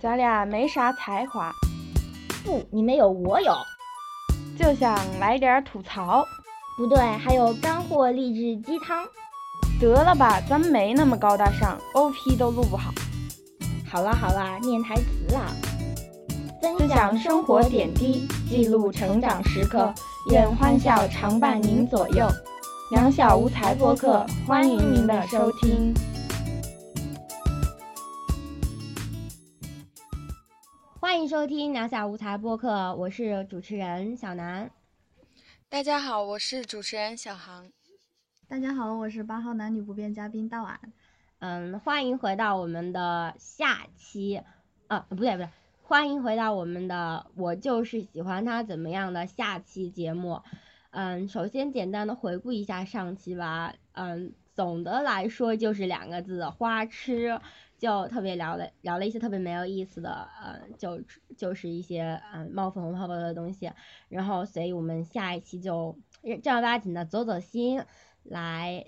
咱俩没啥才华，不，你没有，我有。就想来点吐槽。不对，还有干货励志鸡汤。得了吧，咱没那么高大上，OP 都录不好。好啦好啦，念台词啦。分享生活点滴，记录成长时刻，愿欢笑常伴您左右。两小无才播客，欢迎您的收听。欢迎收听两小无才播客，我是主持人小南。大家好，我是主持人小航。大家好，我是八号男女不变嘉宾大碗。嗯，欢迎回到我们的下期，啊，不对不对，欢迎回到我们的我就是喜欢他怎么样的下期节目。嗯，首先简单的回顾一下上期吧。嗯，总的来说就是两个字，花痴。就特别聊了聊了一些特别没有意思的，呃，就就是一些嗯冒粉红泡泡的东西。然后，所以我们下一期就正儿八经的走走心，来，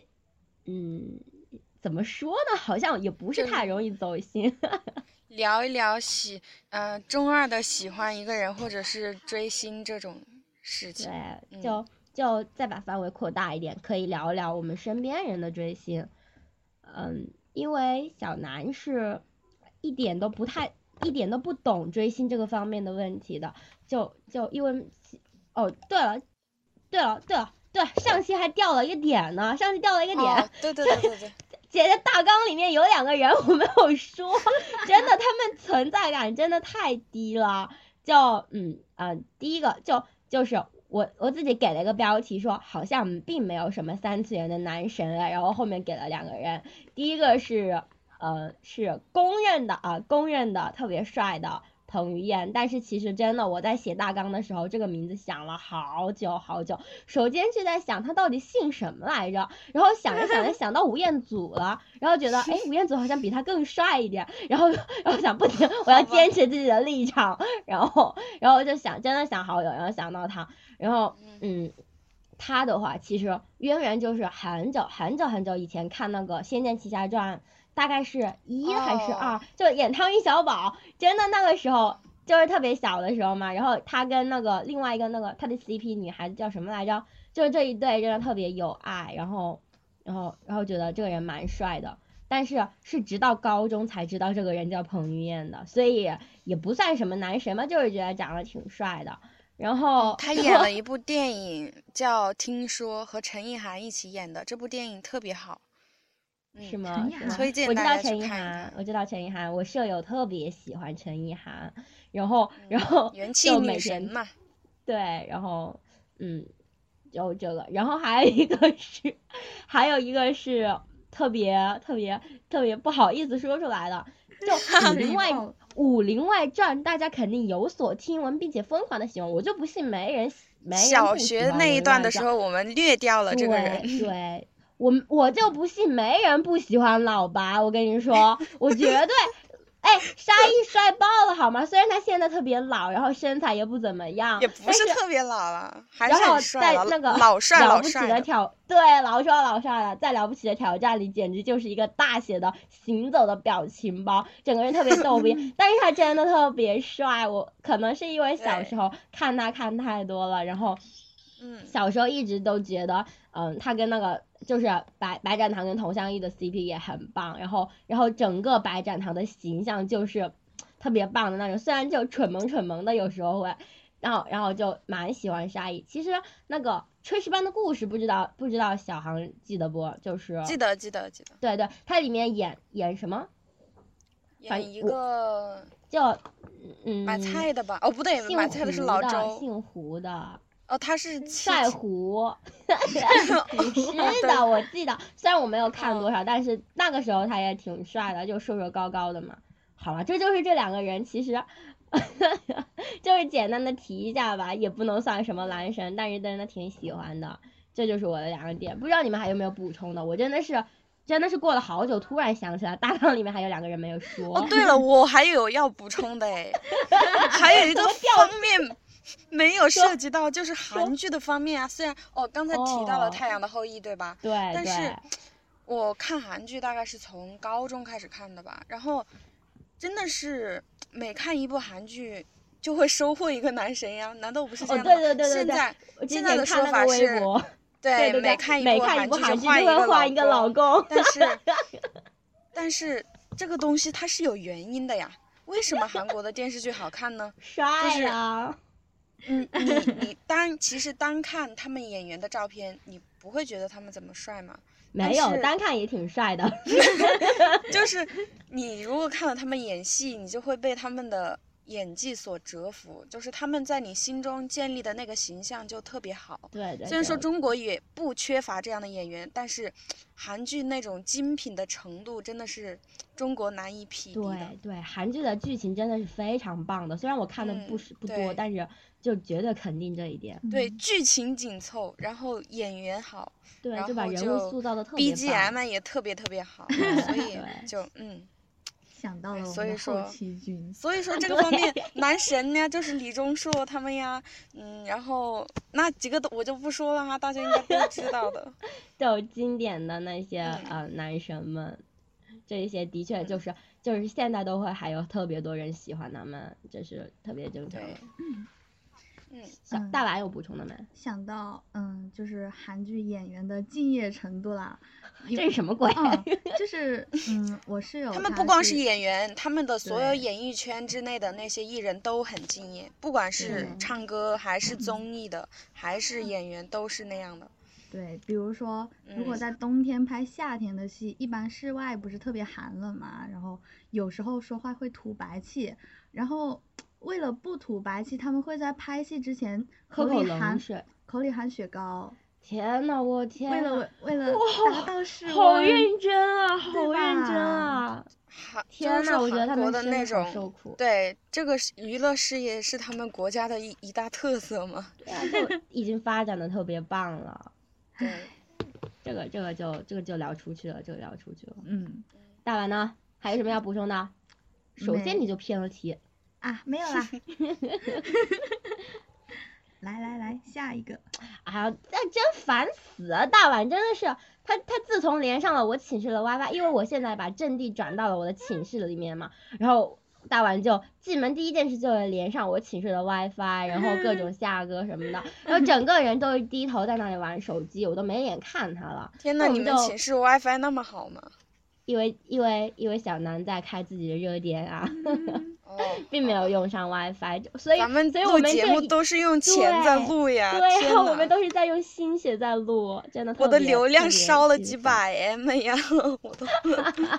嗯，怎么说呢？好像也不是太容易走心。聊一聊喜，呃，中二的喜欢一个人或者是追星这种事情。对，就就再把范围扩大一点，可以聊一聊我们身边人的追星。嗯。因为小南是一点都不太一点都不懂追星这个方面的问题的，就就因为哦对了对了对了对上期还掉了一个点呢，上期掉了一个点，对对对对对，姐姐大纲里面有两个人我没有说，真的他们存在感真的太低了，就嗯嗯第一个就就是。我我自己给了一个标题，说好像并没有什么三次元的男神啊，然后后面给了两个人，第一个是呃是公认的啊公认的特别帅的。彭于晏，但是其实真的，我在写大纲的时候，这个名字想了好久好久。首先是在想他到底姓什么来着，然后想着想着想到吴彦祖了，然后觉得 哎，吴彦祖好像比他更帅一点，然后然后想不停，我要坚持自己的立场，然后然后就想真的想好久，然后想到他，然后嗯，他的话其实渊源就是很久很久很久以前看那个《仙剑奇侠传》。大概是一还是二，就演汤圆小宝，真的那个时候就是特别小的时候嘛。然后他跟那个另外一个那个他的 CP 女孩子叫什么来着？就是这一对真的特别有爱。然后，然后，然后觉得这个人蛮帅的。但是是直到高中才知道这个人叫彭于晏的，所以也不算什么男神嘛，就是觉得长得挺帅的。然后他演了一部电影叫《听说》，和陈意涵一起演的，这部电影特别好。是吗？推荐我知道陈意涵，我知道陈意涵，我舍友特别喜欢陈意涵，然后然后元气女神嘛，对，然后嗯，就这个，然后还有一个是，还有一个是特别特别特别不好意思说出来的，就 《武林外武林外传》，大家肯定有所听闻，并且疯狂的喜欢，我就不信没人没人小学那一段的时候，我们略掉了这个人，对。我我就不信没人不喜欢老白，我跟你说，我绝对，哎，沙溢帅爆了好吗？虽然他现在特别老，然后身材也不怎么样，也不是特别老了，然后在那个老帅了不起的挑，对，老帅老帅的，在了不起的挑战里，简直就是一个大写的行走的表情包，整个人特别逗逼，但是他真的特别帅，我可能是因为小时候看他看太多了，然后，嗯，小时候一直都觉得，嗯，他跟那个。就是白白展堂跟佟湘玉的 CP 也很棒，然后然后整个白展堂的形象就是特别棒的那种，虽然就蠢萌蠢萌的有时候会，然后然后就蛮喜欢沙溢。其实那个炊事班的故事不知道不知道小航记得不？就是记得记得记得。对对，他里面演演什么？演一个叫嗯买菜的吧？哦不对，买菜的是老周，姓胡的。哦，他是帅胡，是的，我记得，虽然我没有看多少，但是那个时候他也挺帅的，就瘦瘦高高的嘛。好了，这就是这两个人，其实 就是简单的提一下吧，也不能算什么男神，但是真的挺喜欢的。这就是我的两个点，不知道你们还有没有补充的？我真的是，真的是过了好久，突然想起来，大纲里面还有两个人没有说。哦，对了，我还有要补充的哎，还有一个方面。没有涉及到就是韩剧的方面啊，虽然哦刚才提到了《太阳的后裔》，对吧？对。但是，我看韩剧大概是从高中开始看的吧，然后，真的是每看一部韩剧就会收获一个男神呀？难道不是这哦，样的吗？对对对对对现在，现在的说法是对对每对，每看一部韩剧剧就会换一个个老公，但是，但是这个东西它是有原因的呀。为什么韩国的电视剧好看呢？帅是啊！嗯，你你单其实单看他们演员的照片，你不会觉得他们怎么帅吗？没有，单看也挺帅的。就是你如果看了他们演戏，你就会被他们的演技所折服，就是他们在你心中建立的那个形象就特别好。对对，虽然说中国也不缺乏这样的演员，但是韩剧那种精品的程度真的是中国难以匹敌的。对对，韩剧的剧情真的是非常棒的，虽然我看的不嗯是不多，但是就绝对肯定这一点。对，嗯剧情紧凑，然后演员好对，然就把人物后就塑造的特别棒。，BGM 也特别特别好，对所以就嗯，想到了我们的所以说所以说这个方面男神呢，就是李钟硕他们呀，嗯，然后那几个都我就不说了哈，大家应该都知道的。就经典的那些嗯呃男神们，这一些的确就是就是现在都会还有特别多人喜欢他们，这是特别正常的。嗯，嗯小大娃有补充的没？想到嗯，就是韩剧演员的敬业程度啦。这是什么鬼？嗯，就是嗯，我室友他们不光是是演员，他们的所有演艺圈之内的那些艺人都很敬业，不管是唱歌还是综艺的，还是演员，都是那样的。对，比如说，如果嗯在冬天拍夏天的戏，一般室外不是特别寒冷嘛，然后有时候说话会吐白气，然后为了不吐白气，他们会在拍戏之前喝里含冷水。口里含雪糕，天呐，我天！为了为了达到室好。认真啊，好认真啊！韩天呐，我觉得他韩国们的的那好受种，苦。对这个是娱乐事业是他们国家的一一大特色嘛。对啊，就 已经发展的特别棒了。对，这个这个就这个就聊出去了，这个聊出去了。嗯大碗呢？还有什么要补充的？首先你就偏了题，啊，没有啦。来来来，下一个。哎呀，那真烦死了！大碗真的是他，他自从连上了我寝室的 WiFi，因为我现在把阵地转到了我的寝室里面嘛，然后大碗就进门第一件事就是连上我寝室的 WiFi，然后各种下歌什么的，然后整个人都是低头在那里玩手机，我都没脸看他了。天呐，你们寝室 WiFi 那么好吗？因为因为因为小南在开自己的热点啊，哦，并没有用上 WiFi，所以咱们所以我录节目都是用钱在录呀，对天呀，我们都是在用心血在录，真的我的流量烧了几百 M 呀，我都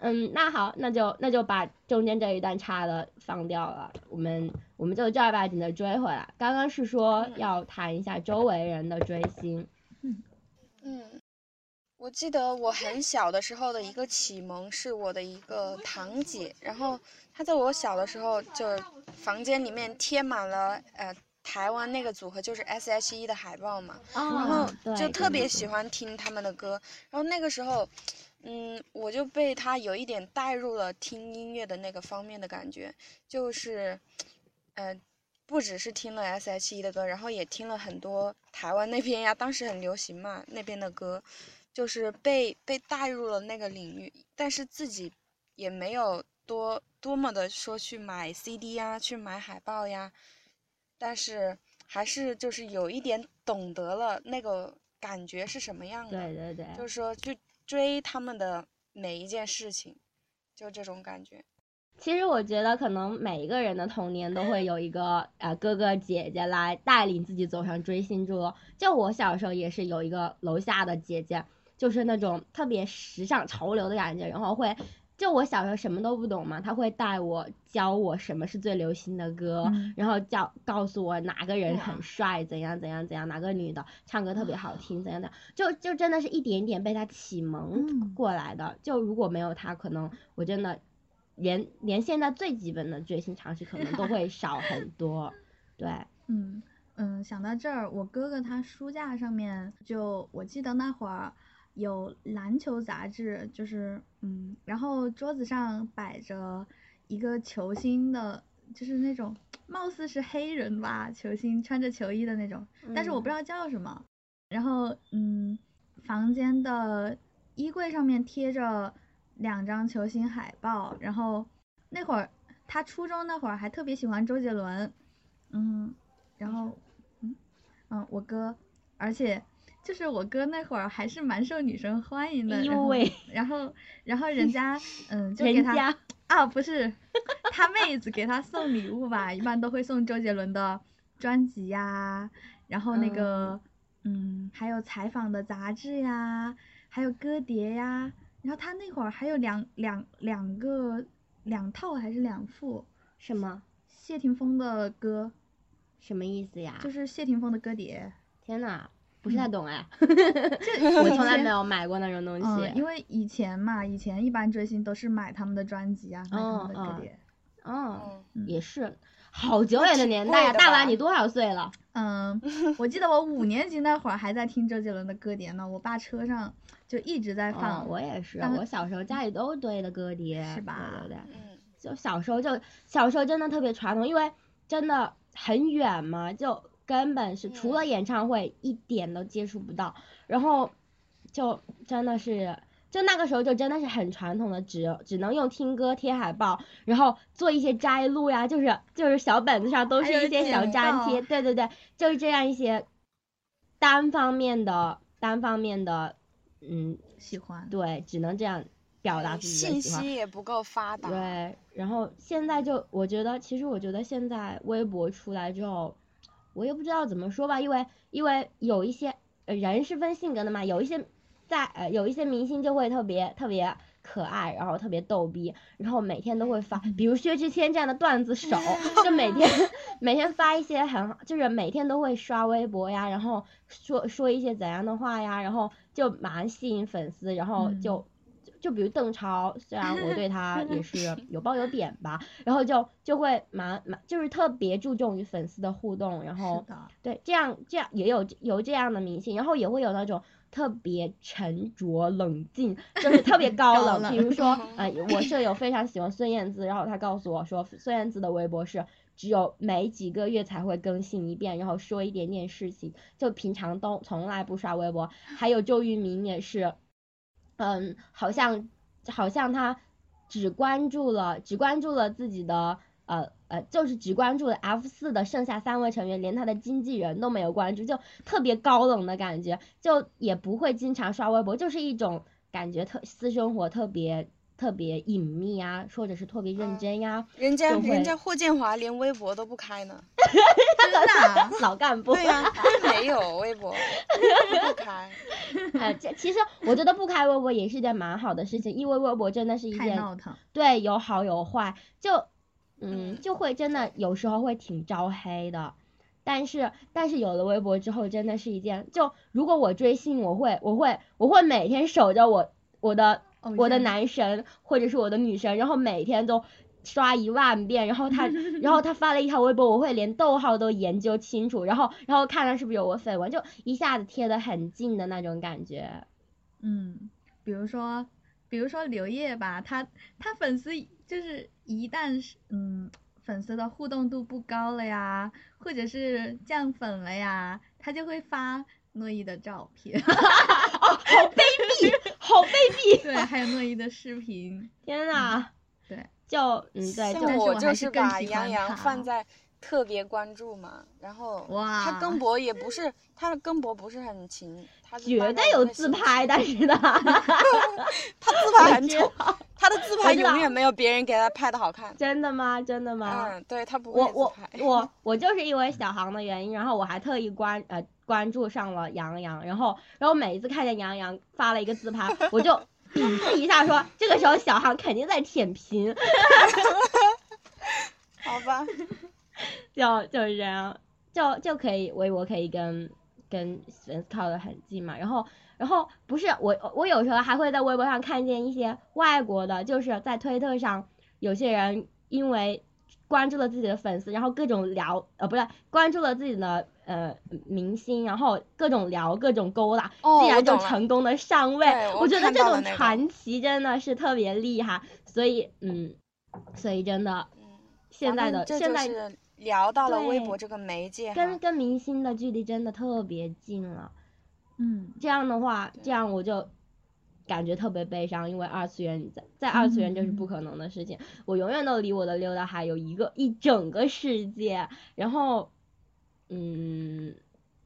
嗯，那好，那就那就把中间这一段差的放掉了，我们我们就正儿八经的追回来。刚刚是说嗯。要谈一下周围人的追星，嗯，我记得我很小的时候的一个启蒙是我的一个堂姐，然后她在我小的时候就房间里面贴满了呃台湾那个组合就是 S.H.E 的海报嘛，然后就特别喜欢听他们的歌，然后那个时候，嗯，我就被他有一点带入了听音乐的那个方面的感觉，就是，呃，不只是听了 S.H.E 的歌，然后也听了很多台湾那边呀，当时很流行嘛那边的歌，就是被被带入了那个领域，但是自己也没有多多么的说去买 CD 呀，去买海报呀，但是还是就是有一点懂得了那个感觉是什么样的，对对对，就是说去追他们的每一件事情，就这种感觉。其实我觉得，可能每一个人的童年都会有一个呃哥哥姐姐来带领自己走上追星之路。就我小时候也是有一个楼下的姐姐，就是那种特别时尚潮流的感觉，然后会，就我小时候什么都不懂嘛，他会带我教我什么是最流行的歌，嗯然后教告诉我哪个人很帅，怎样怎样怎样，哪个女的唱歌特别好听，怎样怎样，就就真的是一点点被他启蒙嗯过来的。就如果没有他，可能我真的连连现在最基本的追星常识可能都会 少很多。对，嗯嗯，想到这儿，我哥哥他书架上面就我记得那会儿有篮球杂志，就是嗯，然后桌子上摆着一个球星的，就是那种貌似是黑人吧，球星穿着球衣的那种，但是我不知道叫什么。然后嗯，房间的衣柜上面贴着两张球星海报，然后那会儿他初中那会儿还特别喜欢周杰伦，嗯，然后嗯嗯我哥，而且就是我哥那会儿还是蛮受女生欢迎的，然后然后人 家嗯就给他啊不是他妹子给他送礼物吧，一般都会送周杰伦的专辑呀，然后那个嗯还有采访的杂志呀，还有歌碟呀，然后他那会儿还有两两两个两套还是两副什么谢霆锋的歌，什么意思呀？就是谢霆锋的歌碟。天呐，不是太懂哎，这 我从来没有买过那种东西。嗯，因为以前嘛，以前一般追星都是买他们的专辑啊，买他们的嗯嗯歌碟。哦，嗯也是，好久远的年代呀！贵的大娃，你多少岁了？嗯，我记得我五年级那会儿还在听周杰伦的歌碟呢，我爸车上就一直在放。哦，我也是，当我小时候家里都堆的歌碟，是吧对对对，嗯，就小时候就小时候真的特别传统，因为真的很远嘛，就根本是除了嗯演唱会一点都接触不到，然后就真的是。就那个时候就真的是很传统的，只只能用听歌贴海报，然后做一些摘录呀，就是就是小本子上都是一些小粘贴，对对对，就是这样一些单方面的单方面的，嗯，喜欢。对，只能这样表达嗯自己的信喜欢。息也不够发达。对，然后现在就我觉得，其实我觉得现在微博出来之后，我也不知道怎么说吧，因为因为有一些呃人是分性格的嘛，有一些在呃有一些明星就会特别特别可爱，然后特别逗逼，然后每天都会发，比如薛之谦这样的段子手，就每天 每天发一些很，就是每天都会刷微博呀，然后说说一些怎样的话呀，然后就蛮吸引粉丝，然后嗯。就。比如邓超，虽然我对他 也是有褒有贬吧，然后就就会蛮蛮就是特别注重于粉丝的互动，然后，对这样这样也有有这样的明星，然后也会有那种特别沉着冷静，就是特别高高冷。比如说，呃，我舍友非常喜欢孙燕姿，然后他告诉我说，孙燕姿的微博是只有每几个月才会更新一遍，然后说一点点事情，就平常都从来不刷微博。还有周渝民也是，嗯，好像好像他只关注了只关注了自己的呃呃，就是只关注了 F 四的剩下三位成员，连他的经纪人都没有关注，就特别高冷的感觉，就也不会经常刷微博，就是一种感觉特私生活特别特别隐秘呀，或者是特别认嗯真呀，人家人家霍建华连微博都不开呢。真的啊老干部。对呀、他没有微博，不开。呃，这其实我觉得不开微博也是件蛮好的事情，因为微博真的是一件太闹腾。对，有好有坏，就嗯嗯就会真的有时候会挺招黑的。但是但是有了微博之后，真的是一件就如果我追星，我会我会我会每天守着我我的偶我的男神或者是我的女神，然后每天都刷一万遍，然后他 然后他发了一条微博，我会连逗号都研究清楚，然后然后看他是不是有我绯闻，就一下子贴得很近的那种感觉。嗯，比如说，比如说刘烨吧，他他粉丝就是一旦是嗯粉丝的互动度不高了呀，或者是降粉了呀，他就会发诺伊的照片，哦好卑鄙，好卑鄙！对，还有诺伊的视频，天呐，对，叫嗯对，像我就是把杨洋放在特别关注嘛，然后哇。他更博也不是他的更博不是很勤，绝对有自拍，期但是呢，他自 拍很丑，他的自拍永远没有别人给他拍的好看。真的吗？真的吗？嗯，对他不会我我自拍。我我就是因为小航的原因，然后我还特意关呃关注上了杨洋，然后然后每一次看见杨洋发了一个自拍，我就鄙视一下说，这个时候小航肯定在舔屏，好吧，就就是这样，就就可以微博可以跟跟粉丝靠得很近嘛，然后然后不是我我有时候还会在微博上看见一些外国的，就是在推特上有些人因为关注了自己的粉丝，然后各种聊呃不是关注了自己的呃明星，然后各种聊各种勾搭，哦竟然就成功的上位，对我觉得这种传奇真的是特别厉害，所以嗯，所以真的嗯，现在的现在就是聊到了微博这个媒介跟跟明星的距离真的特别近了。嗯，这样的话，这样我就感觉特别悲伤，因为二次元在在二次元就是不嗯可能的事情。我永远都离我的溜达海有一个一整个世界。然后，嗯，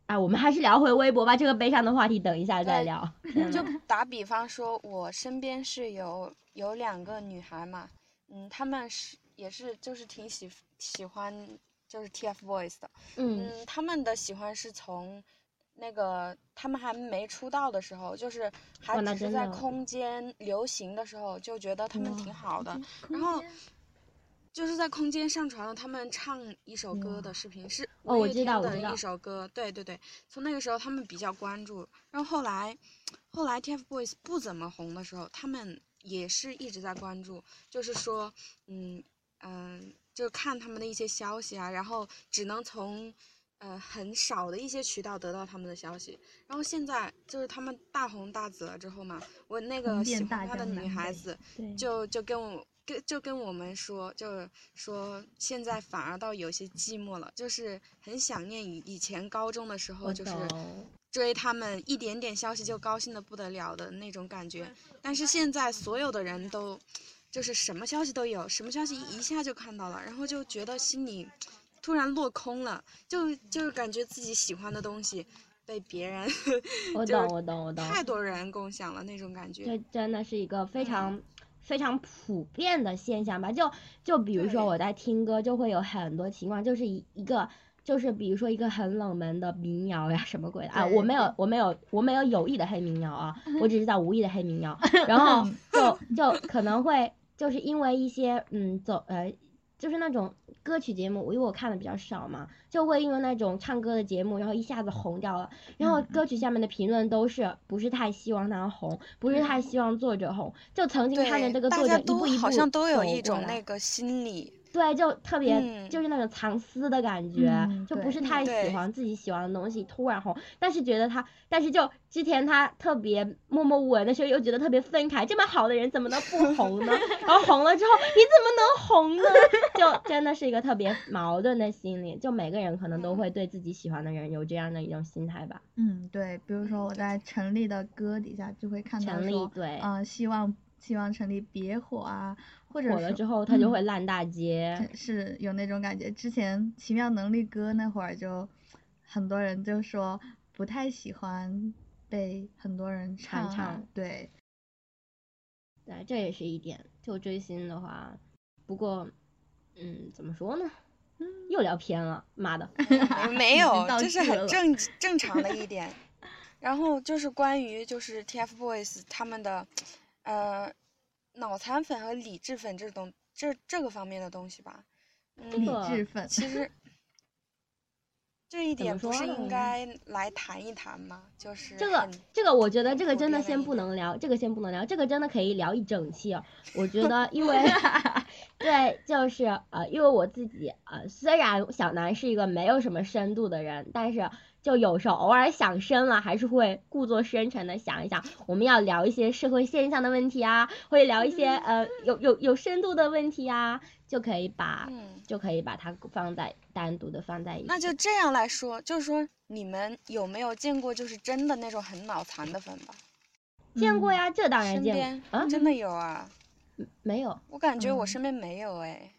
哎，我们还是聊回微博吧，这个悲伤的话题等一下再聊。就打比方说，我身边是有有两个女孩嘛，嗯，她们是也是就是挺喜喜欢就是 TFBOYS 的，嗯。嗯，她们的喜欢是从那个他们还没出道的时候，就是还只是在空间流行的时候，就觉得他们挺好的，然后就是在空间上传了他们唱一首歌。的视频，是哦我知五月天的一首歌，对对对，从那个时候他们比较关注，然后后来，后来 TFBOYS 不怎么红的时候，他们也是一直在关注，就是说，嗯嗯、就看他们的一些消息啊，然后只能从。呃，很少的一些渠道得到他们的消息，然后现在就是他们大红大紫了之后嘛，我那个喜欢他的女孩子，对，就就跟我跟就跟我们说，就是说现在反而倒有些寂寞了，就是很想念以以前高中的时候，就是。追他们一点点消息就高兴的不得了的那种感觉。但是现在所有的人都就是什么消息都有，什么消息一下就看到了，然后就觉得心里突然落空了，就就是感觉自己喜欢的东西被别人我 懂，我懂，我懂。太多人共享了那种感觉。这真的是一个非嗯常、非常普遍的现象吧？就就比如说我在听歌，就会有很多情况，就是一一个。就是比如说一个很冷门的民谣呀，什么鬼的啊？我没有，我没有，我没有有意的黑民谣啊，我只是在无意的黑民谣。然后就就可能会就是因为一些嗯走呃，就是那种歌曲节目，因为我看的比较少嘛，就会因为那种唱歌的节目，然后一下子红掉了。然后嗯歌曲下面的评论都是不是太希望他红，不是太希望作者红，就曾经看着，这个作者一步一步都好像都有走一种那个心理，对，就特别、嗯就是那种藏私的感觉，嗯就不是太喜欢自己喜欢的东西突然红，但是觉得他，但是就之前他特别默默无闻的时候，又觉得特别愤慨，这么好的人怎么能不红呢？然后红了之后，你怎么能红呢？就 真的是一个特别矛盾的心理，就每个人可能都会对自己喜欢的人有这样的一种心态吧。嗯，对，比如说我在陈粒的歌底下就会看到陈粒说，对嗯、希望希望陈粒别火啊，或者是火了之后，他就嗯会烂大街。是有那种感觉。之前《奇妙能力歌》那会儿就很多人就说不太喜欢被很多人唱啊，唱对，对，这也是一点。就追星的话，不过，嗯，怎么说呢？又聊偏了，妈的。没有，到这是很正正常的一点。然后就是关于就是 TFBOYS 他们的，呃，脑残粉和理智粉这种这这个方面的东西吧。理嗯，智粉。其实 这一点不是说应该来谈一谈吗？就是这个这个，我觉得这个真的先不能聊，这个先不能聊，这个真的可以聊一整期哦。我觉 得，因为 对，就是呃，因为我自己呃，虽然小南是一个没有什么深度的人，但是就有时候偶尔想深了，还是会故作深沉的想一想，我们要聊一些社会现象的问题啊，或者聊一些呃有有有深度的问题啊，就可以把嗯，就可以把它放在单独的放在一起。那就这样来说，就是说你们有没有见过就是真的那种很脑残的粉吧？嗯见过呀，这当然见过啊，真的有啊，没有。我感觉我嗯身边没有哎。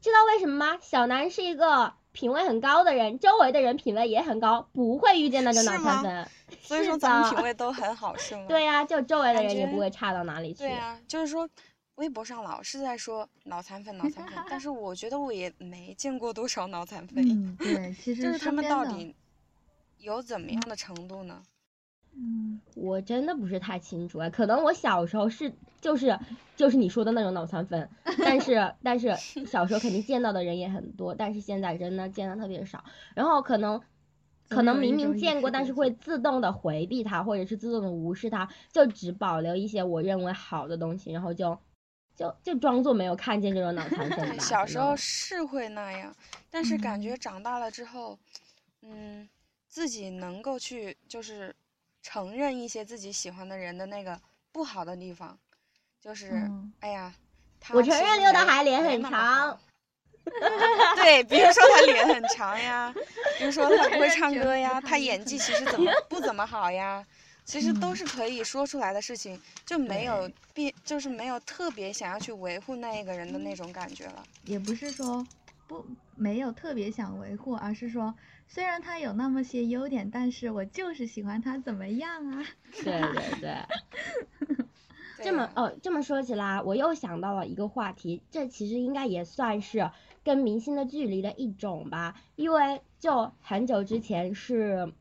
知道为什么吗？小南是一个品味很高的人，周围的人品味也很高，不会遇见那种脑残粉。所以说咱们品味都很好，是 吗？对呀、就周围的人也不会差到哪里去。对啊，就是说，微博上老是在说脑残粉、脑残粉，但是我觉得我也没见过多少脑残粉，嗯，对，其实就是他们到底有怎么样的程度呢？嗯，我真的不是太清楚哎，可能我小时候是就是就是你说的那种脑残粉，但是但是小时候肯定见到的人也很多，但是现在真的见的特别少，然后可能。可能明明见过，但是会自动的回避它，或者是自动的无视它，就只保留一些我认为好的东西，然后就就就装作没有看见这种脑残粉 吧。小时候是会那样，但是感觉嗯长大了之后，嗯，自己能够去就是承认一些自己喜欢的人的那个不好的地方，就是、嗯哎呀，他我承认刘德没华脸很长。对，比如说他脸很长呀，比如说他不会唱歌呀，他演技其实怎么不怎么好呀，其实都嗯是可以说出来的事情，就没有必就是没有特别想要去维护那一个人的那种感觉了。也不是说不没有特别想维护，而是说虽然他有那么些优点，但是我就是喜欢他怎么样啊？对对对。这么哦，这么说起来，我又想到了一个话题，这其实应该也算是跟明星的距离的一种吧，因为就很久之前是，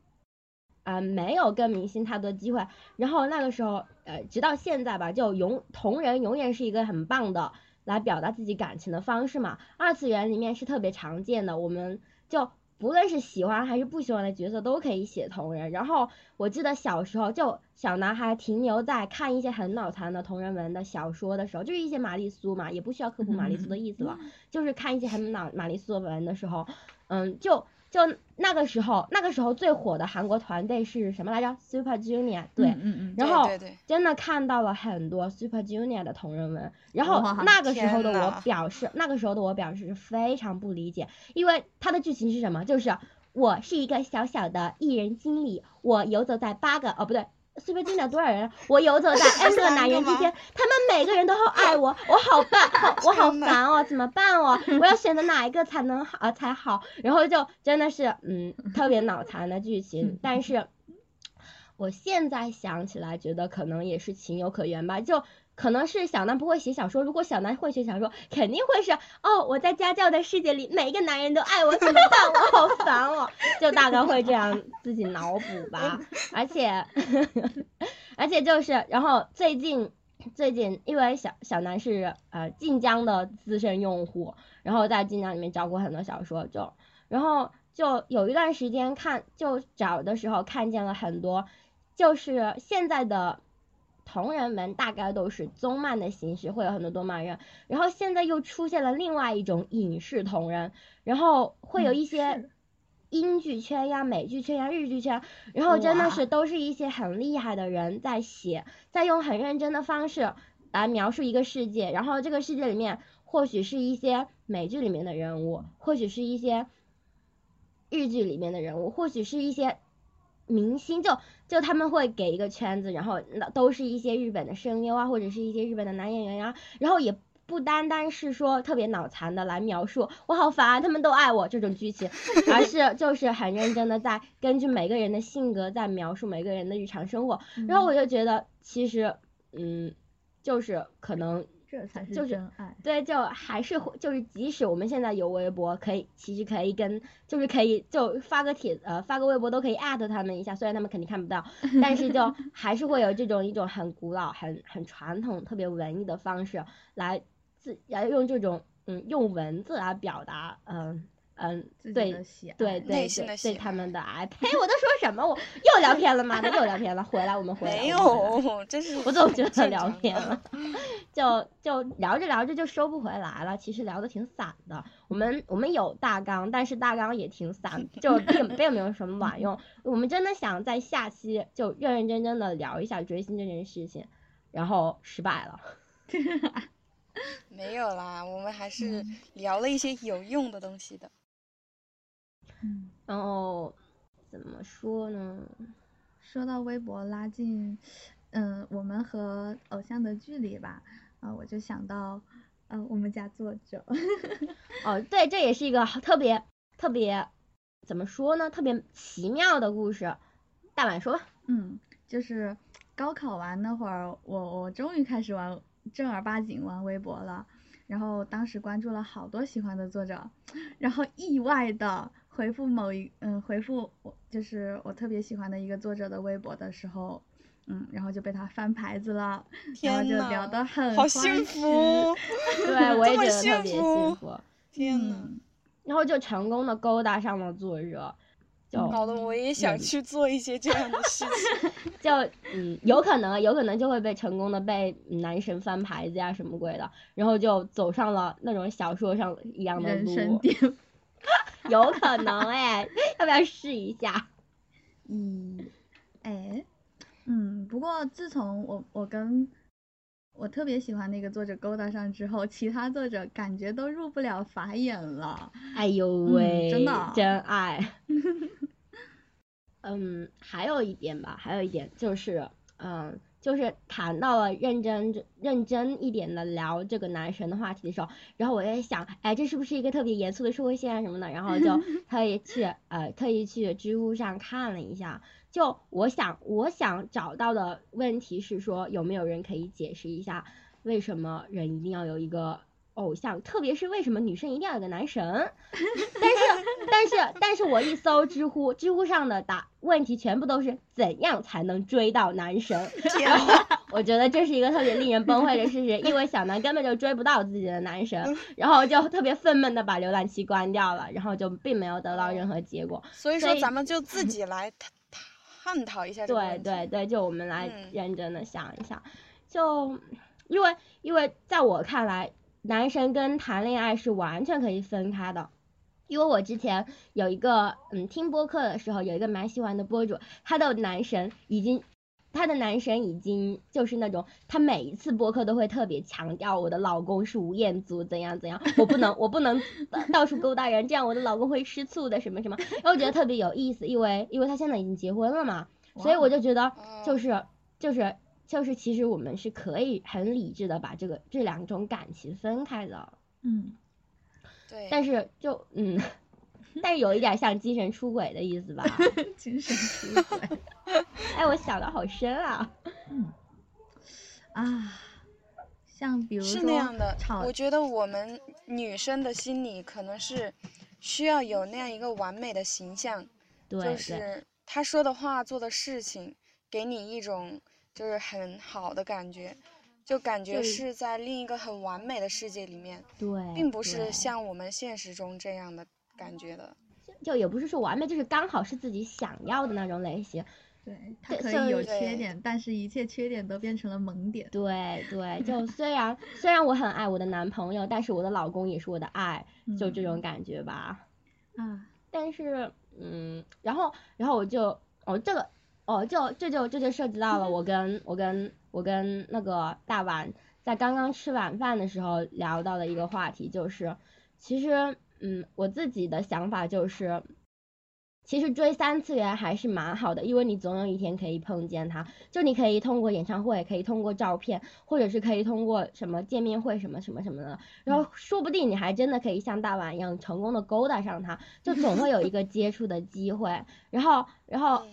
呃，没有跟明星太多机会，然后那个时候，呃，直到现在吧，就永同人永远是一个很棒的来表达自己感情的方式嘛，二次元里面是特别常见的，我们就。不论是喜欢还是不喜欢的角色都可以写同人，然后我记得小时候就小男孩停留在看一些很脑残的同人文的小说的时候，就是一些玛丽苏嘛，也不需要科普玛丽苏的意思了，就是看一些很脑玛丽苏的文的时候，嗯，就就那个时候那个时候最火的韩国团队是什么来着？Super Junior，对，嗯嗯嗯，然后真的看到了很多 Super Junior 的同人文，然后那个时候的我表示，那个时候的我表示是非常不理解，因为它的剧情是什么？就是我是一个小小的艺人经理，我游走在八个哦不对。Super Junior 多少人？我游走在 N 个男人之间，他们每个人都好爱我，我好笨，好 我好烦哦，怎么办哦？我要选择哪一个才能好、呃、才好？然后就真的是嗯特别脑残的剧情，但是我现在想起来，觉得可能也是情有可原吧。就可能是小南不会写小说，如果小南会写小说，肯定会是哦，我在家教的世界里，每一个男人都爱我，怎么办？我好烦哦，就大概会这样自己脑补吧。而且，而且就是，然后最近最近，因为小小南是呃晋江的资深用户，然后在晋江里面找过很多小说，就然后就有一段时间看就找的时候看见了很多，就是现在的同人文大概都是综漫的形式，会有很多动漫人，然后现在又出现了另外一种影视同人，然后会有嗯一些英剧圈呀、美剧圈呀、日剧圈，然后真的是都是一些很厉害的人在写，在用很认真的方式来描述一个世界，然后这个世界里面或许是一些美剧里面的人物，或许是一些日剧里面的人物，或许是一些明星，就就他们会给一个圈子，然后那都是一些日本的声优啊，或者是一些日本的男演员呀、然后也不单单是说特别脑残的来描述我好烦，他们都爱我这种剧情，而是就是很认真的在根据每个人的性格在描述每个人的日常生活，然后我就觉得其实嗯，就是可能这才是就是真爱。对，就还是会，就是即使我们现在有微博，可以其实可以跟，就是可以就发个帖呃发个微博都可以艾特他们一下，虽然他们肯定看不到，但是就还是会有这种一种很古老、很很传统、特别文艺的方式来自来用这种嗯用文字来表达嗯嗯对对对对对他们的爱。呸，我都说什么？我又聊偏了妈的，又聊偏了。回来，我们回来。没有，真是我总觉得正聊常的偏了，就就聊着聊着就收不回来了。其实聊的挺散的，我们我们有大纲，但是大纲也挺散，就并并没有什么卵用。我们真的想在下期就认认真真的聊一下追星这件事情，然后失败了。没有啦，我们还是嗯聊了一些有用的东西的。嗯，然后怎么说呢？说到微博拉近，嗯，我们和偶像的距离吧，啊、我就想到，呃，我们家作者，哦，对，这也是一个特别特别怎么说呢？特别奇妙的故事。大碗说吧。嗯，就是高考完那会儿，我我终于开始玩正儿八经玩微博了。然后当时关注了好多喜欢的作者，然后意外的回复某一嗯回复我就是我特别喜欢的一个作者的微博的时候，嗯，然后就被他翻牌子了，然后就聊得很欢好幸福！对，我也觉得特别幸福福。天呐，嗯然后就成功的勾搭上了作者，就搞得我也想嗯去做一些这样的事情。就嗯，有可能，有可能就会被成功的被男神翻牌子呀什么鬼的，然后就走上了那种小说上一样的人生路，巅峰。有可能哎，要不要试一下？嗯，哎，嗯，不过自从我我跟我特别喜欢那个作者勾搭上之后，其他作者感觉都入不了法眼了。哎呦嗯喂，真的真爱。嗯，还有一点吧，还有一点就是，嗯，就是谈到了认真认真一点的聊这个男神的话题的时候，然后我在想，哎，这是不是一个特别严肃的社会现象什么的？然后就 特意去呃特意去知乎上看了一下，就我想我想找到的问题是说，有没有人可以解释一下，为什么人一定要有一个偶像，特别是为什么女生一定要有个男神？但是但是但是我一搜知乎，知乎上的答问题全部都是怎样才能追到男神？然后我觉得这是一个特别令人崩溃的事实，因为小南根本就追不到自己的男神，然后就特别愤懑的把浏览器关掉了，然后就并没有得到任何结果。所以说咱们就自 己来探探讨一下这个对。对对，就我们来嗯认真的想一想，就因为因为在我看来，男神跟谈恋爱是完全可以分开的。因为我之前有一个嗯听播客的时候，有一个蛮喜欢的播主，他的男神已经。他的男神已经就是那种，他每一次播客都会特别强调我的老公是吴彦祖怎样怎样，我不能我不能到到处勾搭人，这样我的老公会吃醋的什么什么，然后我觉得特别有意思，因为因为他现在已经结婚了嘛，所以我就觉得就哦是就是就是其实我们是可以很理智的把这个这两种感情分开的，嗯，对，但是就嗯，但是有一点像精神出轨的意思吧？精神出轨。哎，我想的好深啊！嗯，啊，像比如是说那样的。我觉得我们女生的心里可能是需要有那样一个完美的形象，就是他说的话、做的事情，给你一种就是很好的感觉，就感觉是是在另一个很完美的世界里面，对，并不是像我们现实中这样的感觉的。就也不是说完美，就是刚好是自己想要的那种类型。对，它对像可以有缺点，但是一切缺点都变成了萌点。对对，就虽然虽然我很爱我的男朋友，但是我的老公也是我的爱，就这种嗯感觉吧。啊，但是，嗯，然后，然后我就，哦，这个，哦，就这就这就涉及到了我跟我跟我跟那个大碗在刚刚吃晚饭的时候聊到的一个话题，就是，其实，嗯，我自己的想法就是，其实追三次元还是蛮好的，因为你总有一天可以碰见他，就你可以通过演唱会，可以通过照片，或者是可以通过什么见面会什么什么什么的，然后说不定你还真的可以像大碗一样成功的勾搭上他，就总会有一个接触的机会。然后，然后，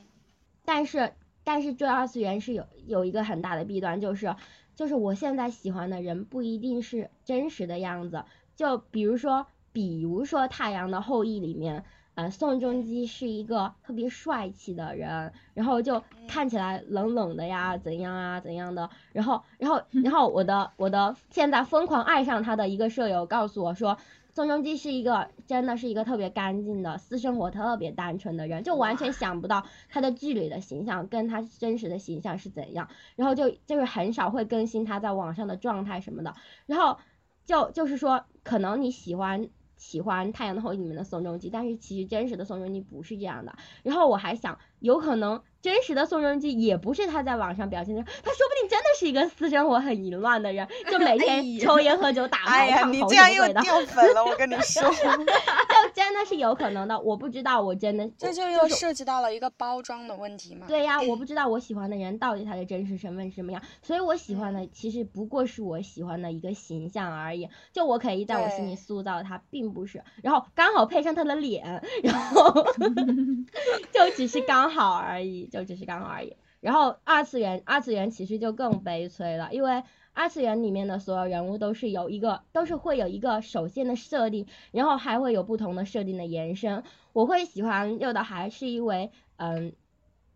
但是但是追二次元是有有一个很大的弊端，就是就是我现在喜欢的人不一定是真实的样子。就比如说，比如说《太阳的后裔》里面，呃，宋仲基是一个特别帅气的人，然后就看起来冷冷的呀，怎样啊，怎样的。然后，然后，然后我的我的现在疯狂爱上他的一个舍友告诉我说，宋仲基是一个真的是一个特别干净的，私生活特别单纯的人，就完全想不到他的剧里的形象跟他真实的形象是怎样，然后就就是很少会更新他在网上的状态什么的，然后就就是说，可能你喜欢。喜欢《太阳的后裔》里面的宋仲基，但是其实真实的宋仲基不是这样的。然后我还想，有可能真实的宋仲基也不是他在网上表现的，他说不定真的是一个私生活很淫乱的人，就每哎天抽烟喝酒打 牌哎呀，你这样又掉粉了，我跟你 说，就真的是有可能的。我不知道，我真的这就又涉及到了一个包装的问题嘛。对呀，我不知道我喜欢的人到底他的真实身份是什么样，所以我喜欢的其实不过是我喜欢的一个形象而已。就我可以在我心里塑造他，并不是，然后刚好配上他的脸，然后 就只是刚好而已，就只是刚好而已。然后二次元，二次元其实就更悲催了，因为二次元里面的所有人物都是有一个，都是会有一个首先的设定，然后还会有不同的设定的延伸。我会喜欢六的还是因为，嗯，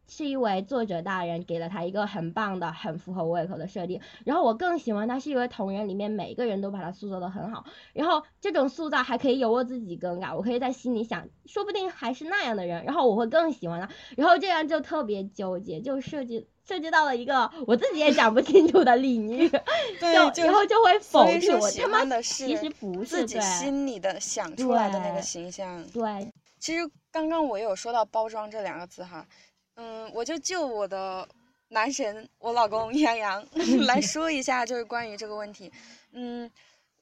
是因为作者大人给了他一个很棒的、很符合我胃口的设定。然后我更喜欢他是因为同人里面每个人都把他塑造的很好，然后这种塑造还可以由我自己更改，我可以在心里想，说不定还是那样的人，然后我会更喜欢他。然后这样就特别纠结，就涉及涉及到了一个我自己也讲不清楚的领域，对，然后就会否定我他妈欢的其是实不是自己心里的想出来的那个形象。对其实刚刚我有说到包装这两个字哈，嗯，我就就我的男神，我老公杨洋 来说一下，就是关于这个问题。嗯，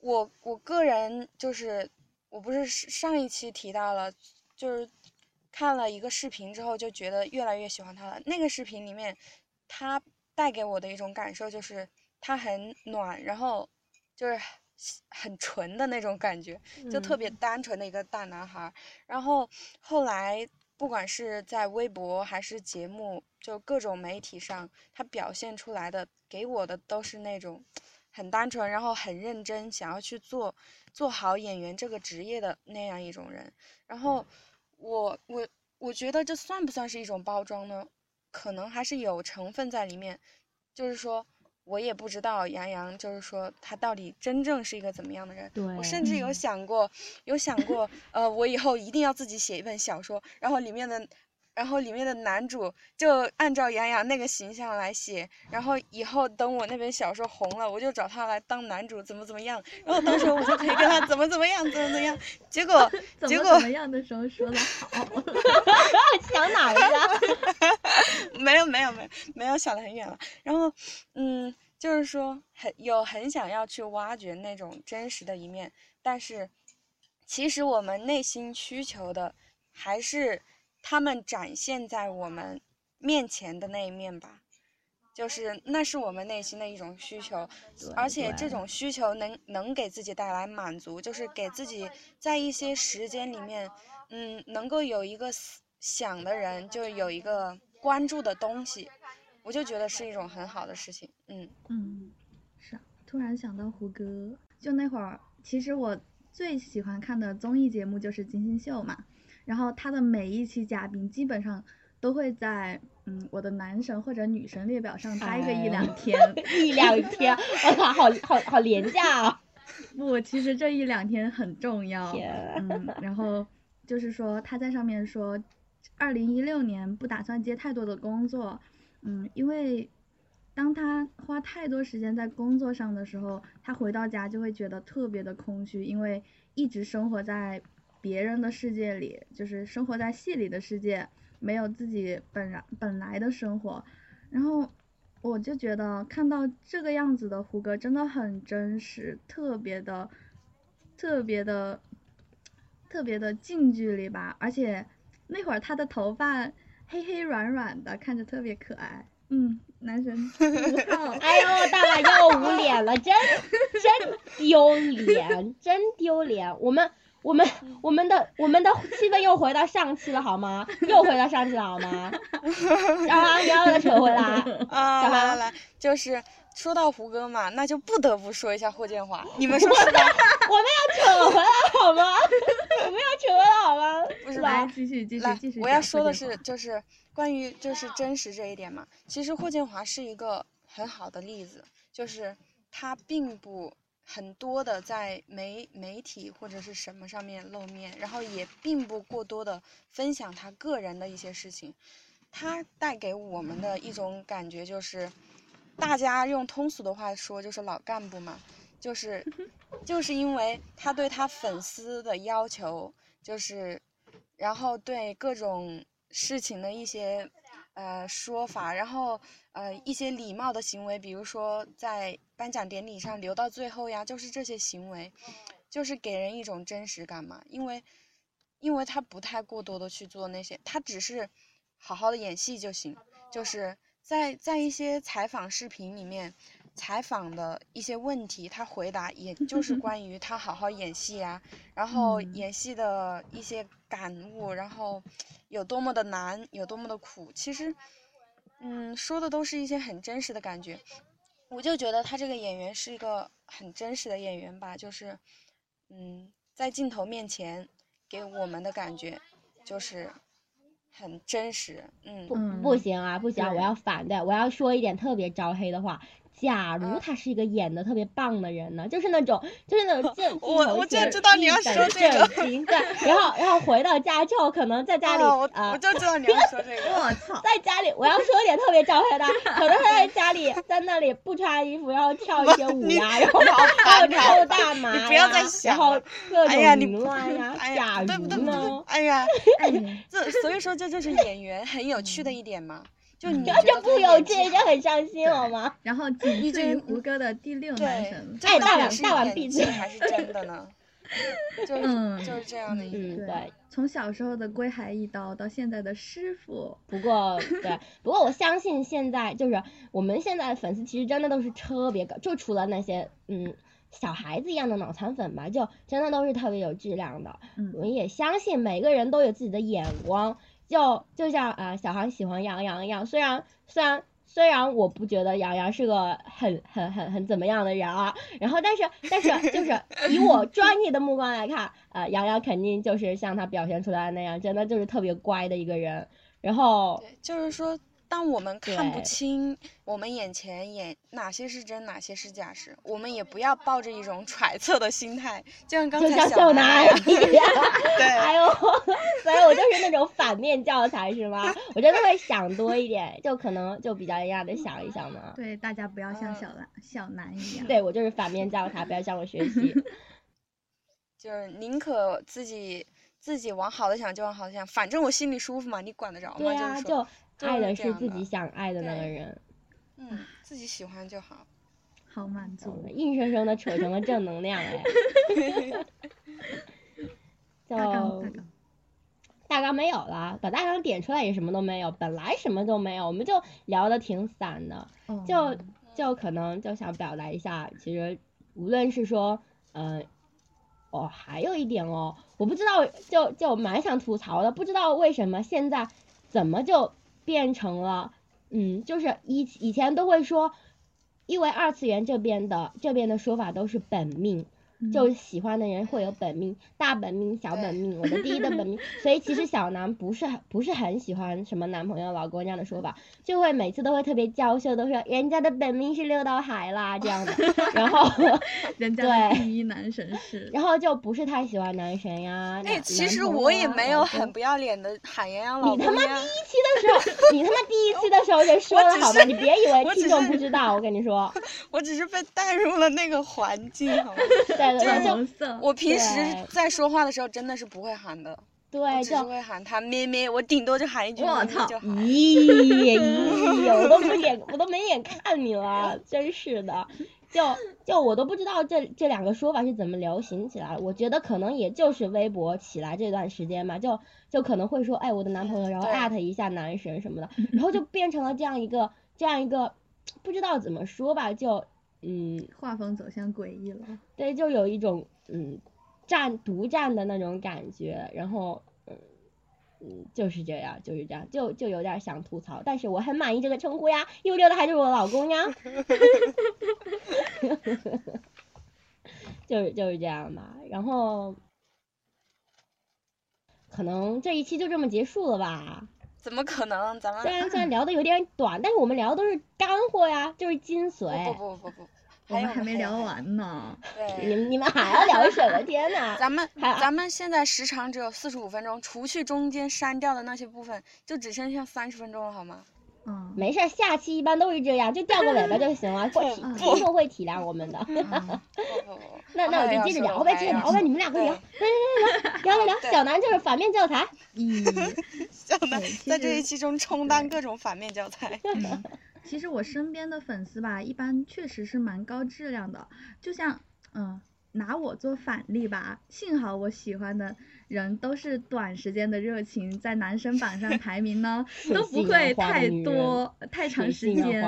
我我个人就是，我不是上一期提到了，就是看了一个视频之后，就觉得越来越喜欢他了。那个视频里面，他带给我的一种感受就是他很暖，然后就是很纯的那种感觉，就特别单纯的一个大男孩。然后后来，不管是在微博还是节目，就各种媒体上，他表现出来的给我的都是那种很单纯，然后很认真，想要去做做好演员这个职业的那样一种人。然后我我我觉得这算不算是一种包装呢？可能还是有成分在里面，就是说。我也不知道杨洋，就是说他到底真正是一个怎么样的人。对，我甚至有想过，有想过，呃，我以后一定要自己写一本小说，然后里面的，然后里面的男主就按照杨洋那个形象来写，然后以后等我那本小说红了，我就找他来当男主，怎么怎么样，然后到时候我就可以跟他怎么怎么样，怎么怎么样。结果，结果怎么样的时候说的好？想哪儿了？没有没有没有没有想的很远了。然后，嗯，就是说很有很想要去挖掘那种真实的一面，但是其实我们内心需求的还是他们展现在我们面前的那一面吧。就是那是我们内心的一种需求，而且这种需求能能给自己带来满足，就是给自己在一些时间里面，嗯，能够有一个想的人，就有一个关注的东西，我就觉得是一种很好的事情。嗯嗯，是。突然想到胡歌，就那会儿，其实我最喜欢看的综艺节目就是《金星秀》嘛，然后他的每一期嘉宾基本上都会在。嗯，我的男神或者女神列表上待个一两天，一两天，我靠，好好好廉价啊！不，其实这一两天很重要。嗯，然后就是说他在上面说，二零一六年不打算接太多的工作，嗯，因为当他花太多时间在工作上的时候，他回到家就会觉得特别的空虚，因为一直生活在别人的世界里，就是生活在戏里的世界。没有自己本来本来的生活，然后我就觉得看到这个样子的胡歌真的很真实，特别的特别的特别的近距离吧，而且那会儿他的头发黑黑软软的，看着特别可爱。嗯，男神。哎呦，大把又捂脸了，真真丢脸，真丢脸，我们。我们我们的我们的气氛又回到上期了好吗？又回到上期了好吗？小黄，你要再扯回来。啊，来来来，就是说到胡歌嘛，那就不得不说一下霍建华。你们说是吧？我们要扯回来好吗？我们要扯回来好吗？不是来继续继续继续。我要说的是，就是关于就是真实这一点嘛。其实霍建华是一个很好的例子，就是他并不。很多的在媒媒体或者是什么上面露面，然后也并不过多的分享他个人的一些事情，他带给我们的一种感觉就是，大家用通俗的话说就是老干部嘛，就是，就是因为他对他粉丝的要求，就是，然后对各种事情的一些。呃，说法，然后呃，一些礼貌的行为，比如说在颁奖典礼上留到最后呀，就是这些行为，就是给人一种真实感嘛。因为，因为他不太过多的去做那些，他只是好好的演戏就行。就是在在一些采访视频里面，采访的一些问题，他回答也 就是关于他好好演戏呀，然后演戏的一些感悟，然后。有多么的难，有多么的苦，其实，嗯，说的都是一些很真实的感觉。我就觉得他这个演员是一个很真实的演员吧，就是，嗯，在镜头面前给我们的感觉就是很真实。嗯，不不行啊，不行，我要反对，我要说一点特别招黑的话。假如他是一个演的特别棒的人呢，就是那种，就是那种镜镜头前一本正经，对，然后然后回到家之后，可能在家里啊，我就知道你要说这个，我操，在家里我要说一点特别招黑的，可能他在家里在那里不穿衣服，然后跳一些舞呀，然后还有抽大麻呀，然后各种凌乱呀，假如呢？哎呀，这所以说这就是演员很有趣的一点嘛。就你 就不有趣，就很伤心好吗？然后仅次于胡歌的第六男神，哎，大碗大碗闭嘴还是真的呢？就是、嗯就是这样的一个。嗯，对。从小时候的归海一刀到现在的师傅，不过对，不过我相信现在就是我们现在的粉丝其实真的都是特别高，就除了那些嗯小孩子一样的脑残粉吧，就真的都是特别有质量的。嗯我也相信每个人都有自己的眼光，就就像啊、呃小孩喜欢杨洋一样，虽然虽然。虽然我不觉得杨洋是个很很很很怎么样的人啊，然后但是但是就是 以我专业的目光来看，呃，杨洋肯定就是像他表现出来的那样，真的就是特别乖的一个人。然后，就是说，当我们看不清我们眼前眼哪些是真，哪些是假时，我们也不要抱着一种揣测的心态，就像刚就像才小南呀，一样，对哎呦，所以我就是那种反面教材是吗？我真的会想多一点，就可能就比较一样的想一想嘛。对大家不要像小男、小南一样。对我就是反面教材，不要向我学习。就是宁可自己自己往好的想就往好的想，反正我心里舒服嘛，你管得着吗？对呀、就是说，就爱的是自己想爱的那个人，嗯，自己喜欢就好。好满足。硬生生的扯成了正能量哎。就大纲没有了，把大纲点出来也什么都没有，本来什么都没有，我们就聊的挺散的，哦就就可能就想表达一下，其实无论是说，嗯、哦，还有一点哦，我不知道，就就蛮想吐槽的，不知道为什么现在怎么就变成了，嗯，就是以以前都会说，因为二次元这边的这边的说法都是本命，就嗯喜欢的人会有本命，大本命、小本命，我的第一的本命，所以其实小南不是很不是很喜欢什么男朋友、老公这样的说法，就会每次都会特别娇羞，都说人家的本命是六道海啦这样的，然后 人家的对第一男神是。然后就不是太喜欢男神呀。哎，其实我也没有很不要脸的喊洋洋老你他妈第一期的时候，你他妈第一期的时候就说了好吧，你别以为听众不知道，我跟你说，我只是被带入了那个环境，好吗？对对就我平时在说话的时候真的是不会喊的，我对只是就会喊他咩咩，我顶多就喊一句我操。咦咦，我都不眼，我都没眼看你了，真是的。就就我都不知道这这两个说法是怎么流行起来，我觉得可能也就是微博起来这段时间嘛，就就可能会说，哎，我的男朋友，然后对艾特一下男神什么的，然后就变成了这样一个这样一个，不知道怎么说吧，就嗯，画风走向诡异了。对，就有一种嗯占独占的那种感觉，然后嗯嗯就是这样，就是这样，就就有点想吐槽，但是我很满意这个称呼呀，因为六的还是我老公呀，就是就是这样吧，然后可能这一期就这么结束了吧，怎么可能？咱们虽然虽然聊的有点短，但是我们聊的都是干货呀，就是精髓，不不不不不，我们有还没聊。完呢。对，你们你们还要聊什么？天呐！咱们咱们现在时长只有四十五分钟，除去中间删掉的那些部分，就只剩下三十分钟了，好吗？嗯，没事儿，下期一般都是这样，就掉个尾巴就行了，会体嗯听众会体谅我们的。那那我就接着聊，我呗，接着聊，呗，你们俩快聊，来来来聊聊聊，小南就是反面教材。咦，小南在这一期中充当各种反面教材。嗯，其实我身边的粉丝吧，一般确实是蛮高质量的，就像嗯。拿我做反例吧，幸好我喜欢的人都是短时间的热情，在男生榜上排名呢 都不会太多太长时间，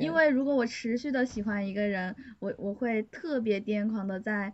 因为如果我持续的喜欢一个人，我我会特别癫狂的在，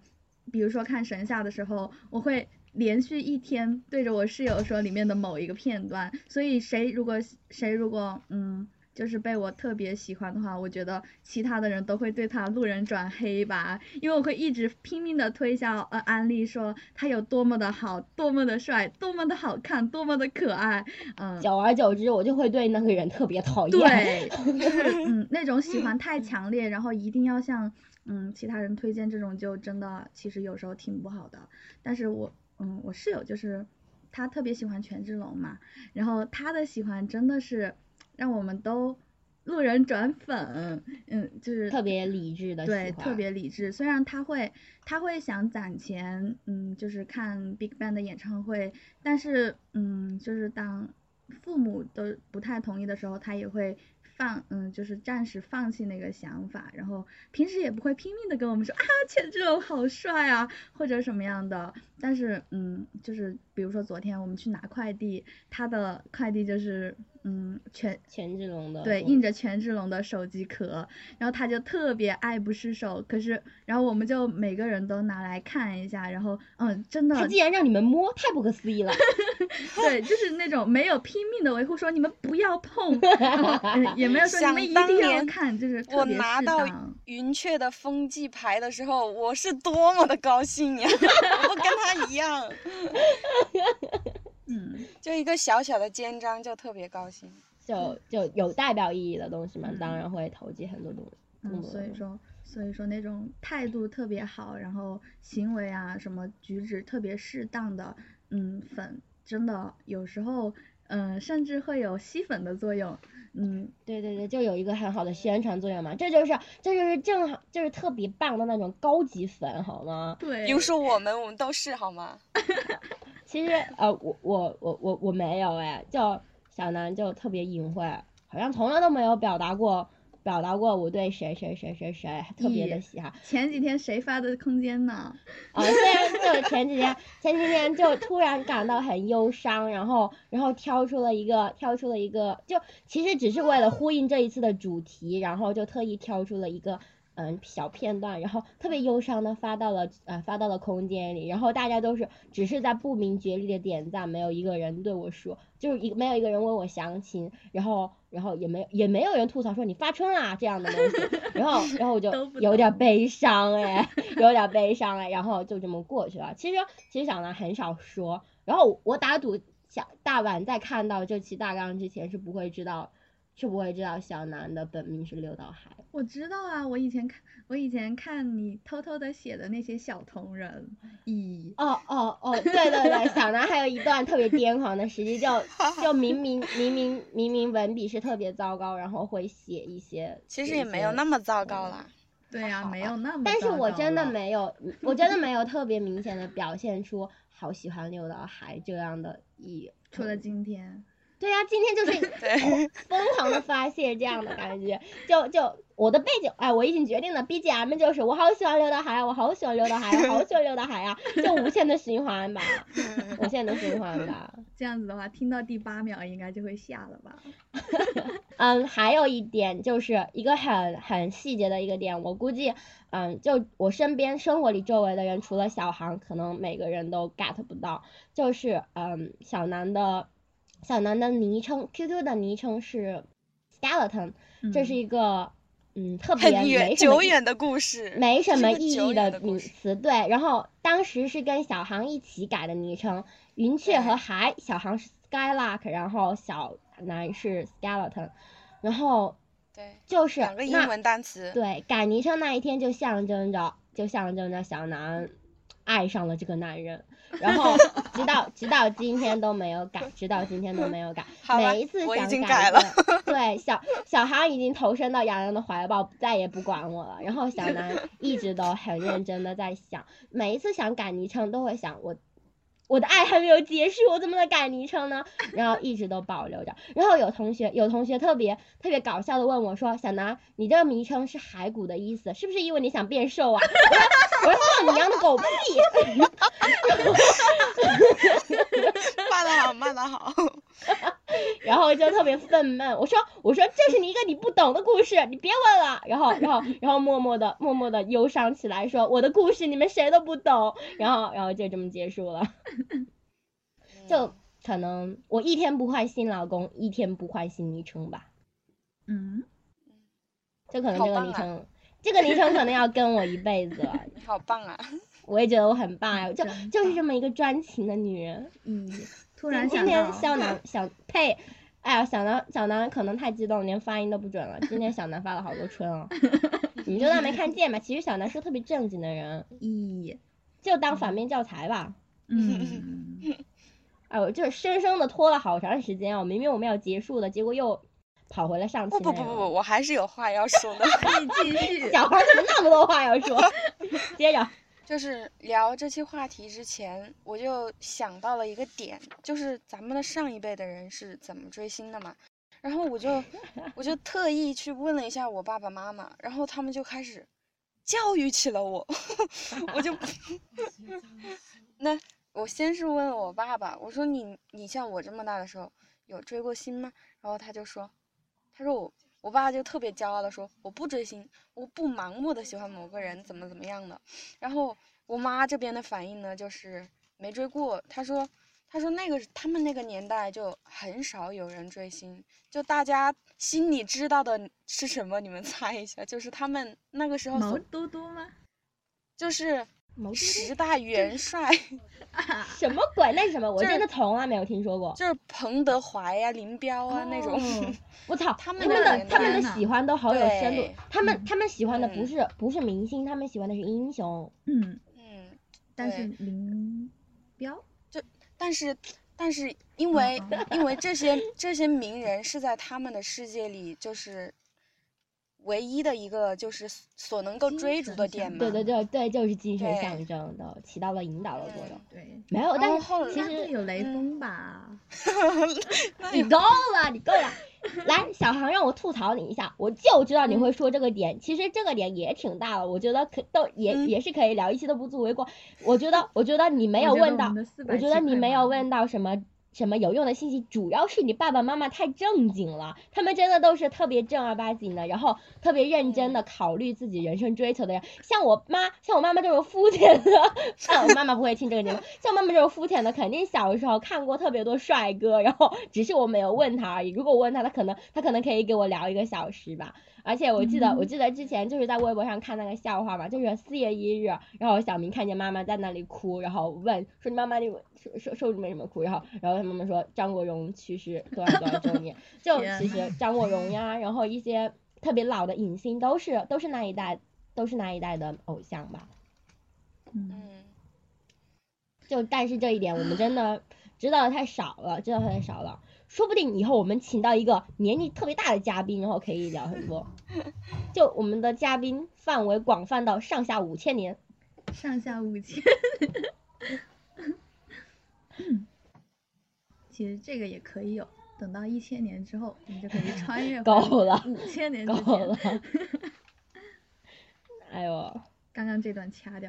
比如说看神下的时候，我会连续一天对着我室友说里面的某一个片段，所以谁如果谁如果嗯。就是被我特别喜欢的话，我觉得其他的人都会对他路人转黑吧，因为我会一直拼命的推销呃安利说他有多么的好，多么的帅，多么的好看，多么的可爱，嗯，久而久之，我就会对那个人特别讨厌。对，就是嗯，那种喜欢太强烈，然后一定要向嗯其他人推荐这种，就真的其实有时候挺不好的。但是我嗯，我室友就是他特别喜欢权志龙嘛，然后他的喜欢真的是让我们都路人转粉，嗯，就是特别理智的对，特别理智。虽然他会他会想攒钱，嗯，就是看 Big Bang 的演唱会，但是嗯，就是当父母都不太同意的时候，他也会放，嗯，就是暂时放弃那个想法，然后平时也不会拼命的跟我们说啊，权志龙好帅啊，或者什么样的。但是，嗯，就是比如说昨天我们去拿快递，他的快递就是，嗯，权权志龙的对，嗯印着权志龙的手机壳，然后他就特别爱不释手。可是，然后我们就每个人都拿来看一下，然后，嗯，真的他竟然让你们摸，太不可思议了。对，就是那种没有拼命的维护，说你们不要碰，然后嗯也没有说你们一定要看，就是特我拿到。云雀的风纪牌的时候，我是多么的高兴呀！我跟他一样，嗯，就一个小小的肩章就特别高兴。就就有代表意义的东西嘛，嗯当然会投寄很多东西。嗯，所以说，所以说那种态度特别好，然后行为啊什么举止特别适当的，嗯，粉真的有时候，嗯，甚至会有吸粉的作用。嗯，对对对，就有一个很好的宣传作用嘛，这就是这就是正好就是特别棒的那种高级粉，好吗？对，比如说我们，我们都是好吗？其实呃，我我我我我没有哎，就小南就特别隐晦，好像从来都没有表达过表达过我对谁谁谁谁谁特别的喜爱。前几天谁发的空间呢？啊，虽然就前几天前几天就突然感到很忧伤，然后然后挑出了一个挑出了一个，就其实只是为了呼应这一次的主题，然后就特意挑出了一个嗯小片段，然后特别忧伤的发到了呃发到了空间里，然后大家都是只是在不明觉厉的点赞，没有一个人对我说，就是一没有一个人问我详情，然后然后也没也没有人吐槽说你发春啦这样的东西，然后然后我就有点悲伤哎，有点悲伤哎，然后就这么过去了。其实其实小南很少说，然后我打赌小大碗在看到这期大纲之前是不会知道。是不会知道小南的本名是刘道海，我知道啊，我以前看，我以前看你偷偷的写的那些小同人，咦，哦哦哦，对对对，小南还有一段特别癫狂的时期，就就明明明明明明文笔是特别糟糕，然后会写一些，其实也没有那么糟糕啦。对呀、没有那么但是我真的没有，我真的没有特别明显的表现出好喜欢刘道海这样的意。除了今天，对呀、今天就是 疯狂的发泄这样的感觉，就就我的背景，哎，我已经决定了，BGM 就是我好喜欢刘德海啊，我好喜欢刘德海啊，好喜欢刘德海啊，就无限的循环吧，无限的循环吧。这样子的话，听到第八秒应该就会下了吧？嗯，还有一点就是一个很很细节的一个点，我估计，嗯，就我身边生活里周围的人，除了小航，可能每个人都 get 不到，就是嗯，小南的小南的昵称，QQ 的昵称是 skeleton，这是嗯一个嗯特别没很远什么意久远的故事，没什么意义的名词，对。然后当时是跟小航一起改的昵称，云雀和海，小航是 Skylark，然后小南是 Skeleton，然后对，就是两个英那文单词。对改昵称那一天就象征着就象征着小南爱上了这个男人，然后直到直到今天都没有改，直到今天都没有改。每一次想改改了对，小小航已经投身到洋洋的怀抱，再也不管我了。然后小南一直都很认真的在想，每一次想改昵称都会想我。我的爱还没有结束，我怎么能改昵称呢？然后一直都保留着。然后有同学有同学特别特别搞笑的问我说：“小南，你这个昵称是骸骨的意思，是不是因为你想变瘦啊？” 我说：“我说你娘的狗屁！” 骂得好，骂得好。然后就特别愤懑。我说我说这是你一个你不懂的故事，你别问了。然后然后然后默默的默默的忧伤起来，说我的故事你们谁都不懂。然后然后就这么结束了。就可能我一天不换新老公，一天不换新昵称吧。嗯，就可能这个昵称，这个昵称可能要跟我一辈子了。你 好棒啊！我也觉得我很棒呀，就就是这么一个专情的女人。嗯，突然今想到，天小南小呸，哎呀，小南小南可能太激动，连发音都不准了。今天小南发了好多春哦，你们就当没看见吧。其实小南是特别正经的人，咦，就当反面教材吧。嗯，哎，我就是生生的拖了好长时间哦，明明我们要结束的，结果又跑回了上。不不不不不，我还是有话要说的。可以继续。小孩怎么那么多话要说？接着，就是聊这期话题之前，我就想到了一个点，就是咱们的上一辈的人是怎么追星的嘛。然后我就 我就特意去问了一下我爸爸妈妈，然后他们就开始教育起了我，我就 那我先是问我爸爸，我说你你像我这么大的时候有追过星吗？然后他就说，他说我我爸就特别骄傲的说我不追星，我不盲目的喜欢某个人怎么怎么样的。然后我妈这边的反应呢就是没追过，她说她说那个他们那个年代就很少有人追星，就大家心里知道的是什么？你们猜一下，就是他们那个时候毛所嘟嘟吗？就是十大元帅。什么鬼？那是什么？我就是真的从来没有听说过。就是彭德怀呀、林彪啊、那种。哦我操，他们的他们的喜欢都好有深度。他们嗯他们喜欢的不嗯是不是明星，他们喜欢的是英雄。嗯，嗯，但是林彪就，但是但是因为、因为这些这些名人是在他们的世界里就是唯一的一个就是所能够追逐的点嘛。对对对对，就是精神象征的，起到了引导的作用。没有，但是后其实有雷嗯锋吧？你够了，你够了。来，小航让我吐槽你一下，我就知道你会说这个点。其实这个点也挺大了，我觉得可都也、嗯也是可以聊一期都不足为过。我觉得，我觉得你没有问到我们的，400我觉得你没有问到什么什么有用的信息，主要是你爸爸妈妈太正经了，他们真的都是特别正儿八经的，然后特别认真的考虑自己人生追求的人。像我妈，像我妈妈这种肤浅的，啊，我妈妈不会听这个节目。像妈妈这种肤浅的，肯定小时候看过特别多帅哥，然后只是我没有问他而已。如果我问他，他可能他可能可以给我聊一个小时吧。而且我记得，我嗯记得之前就是在微博上看那个笑话嘛，就是四月一日，然后小明看见妈妈在那里哭，然后问说你妈妈你说说说你为什么哭？然后然后他妈妈说张国荣去世多少多少周年，就其实张国荣呀，然后一些特别老的影星都是都是那一代都是那一代的偶像吧。嗯，嗯，就但是这一点我们真的知道的太少了，知道的太少了。说不定以后我们请到一个年纪特别大的嘉宾，然后可以聊很多。就我们的嘉宾范围广泛到上下五千年。上下五千。其实这个也可以有，等到一千年之后，我们就可以穿越回 够了，五千年之够了前。。哎呦，刚刚这段掐掉。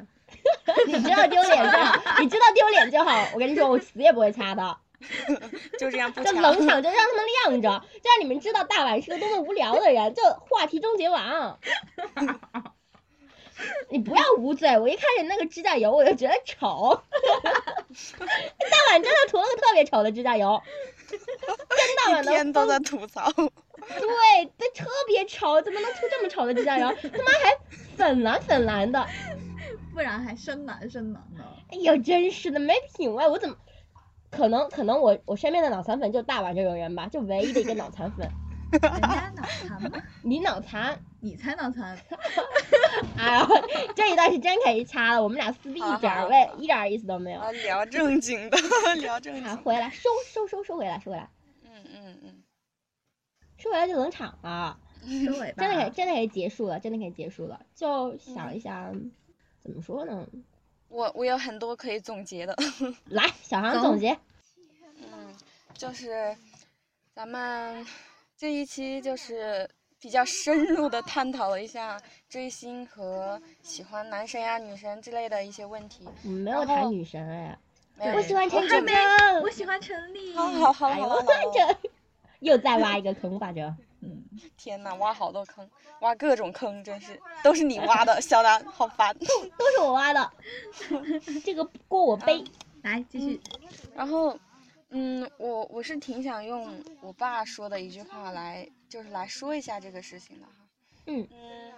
你知道丢脸就好，你知道丢脸就好。我跟你说，我死也不会掐的。就这样不就掐。冷场就让他们晾着，就让你们知道大碗是个多么无聊的人。就话题终结王，你不要捂嘴，我一看见那个指甲油我就觉得丑。大碗真的涂了个特别丑的指甲油，真大一碗的天都在吐槽。对，这，特别丑，怎么能涂这么丑的指甲油？他妈还粉蓝粉蓝的，不然还深蓝深蓝的。哎呦，真是的，没品味，我怎么？可能可能我我身边的脑残粉就大碗这种人吧，就唯一的一个脑残粉。人家脑残吗？你脑残，你才脑残。哎呀，这一段是真可以掐了，我们俩撕逼一点儿，好好喂，一点儿意思都没有。啊，聊正经的，聊正经。回来收收收收回来，收回来，嗯嗯嗯收回来就冷场了，收尾吧。真的可以，真的可以结束了，真的可以结束了。就想一想，怎么说呢？我我有很多可以总结的。来，小航总结，嗯，就是咱们这一期就是比较深入的探讨了一下追星和喜欢男神呀、女神之类的一些问题。我们没有谈女神哎，没有我喜欢陈真真。我喜欢陈丽。好好好好好，又再挖一个坑吧，这。嗯，天呐，挖好多坑，挖各种坑，真是都是你挖的，小南好烦。都是我挖的，这个锅我背。来继续。然后，嗯，我我是挺想用我爸说的一句话来，就是来说一下这个事情的哈。嗯嗯，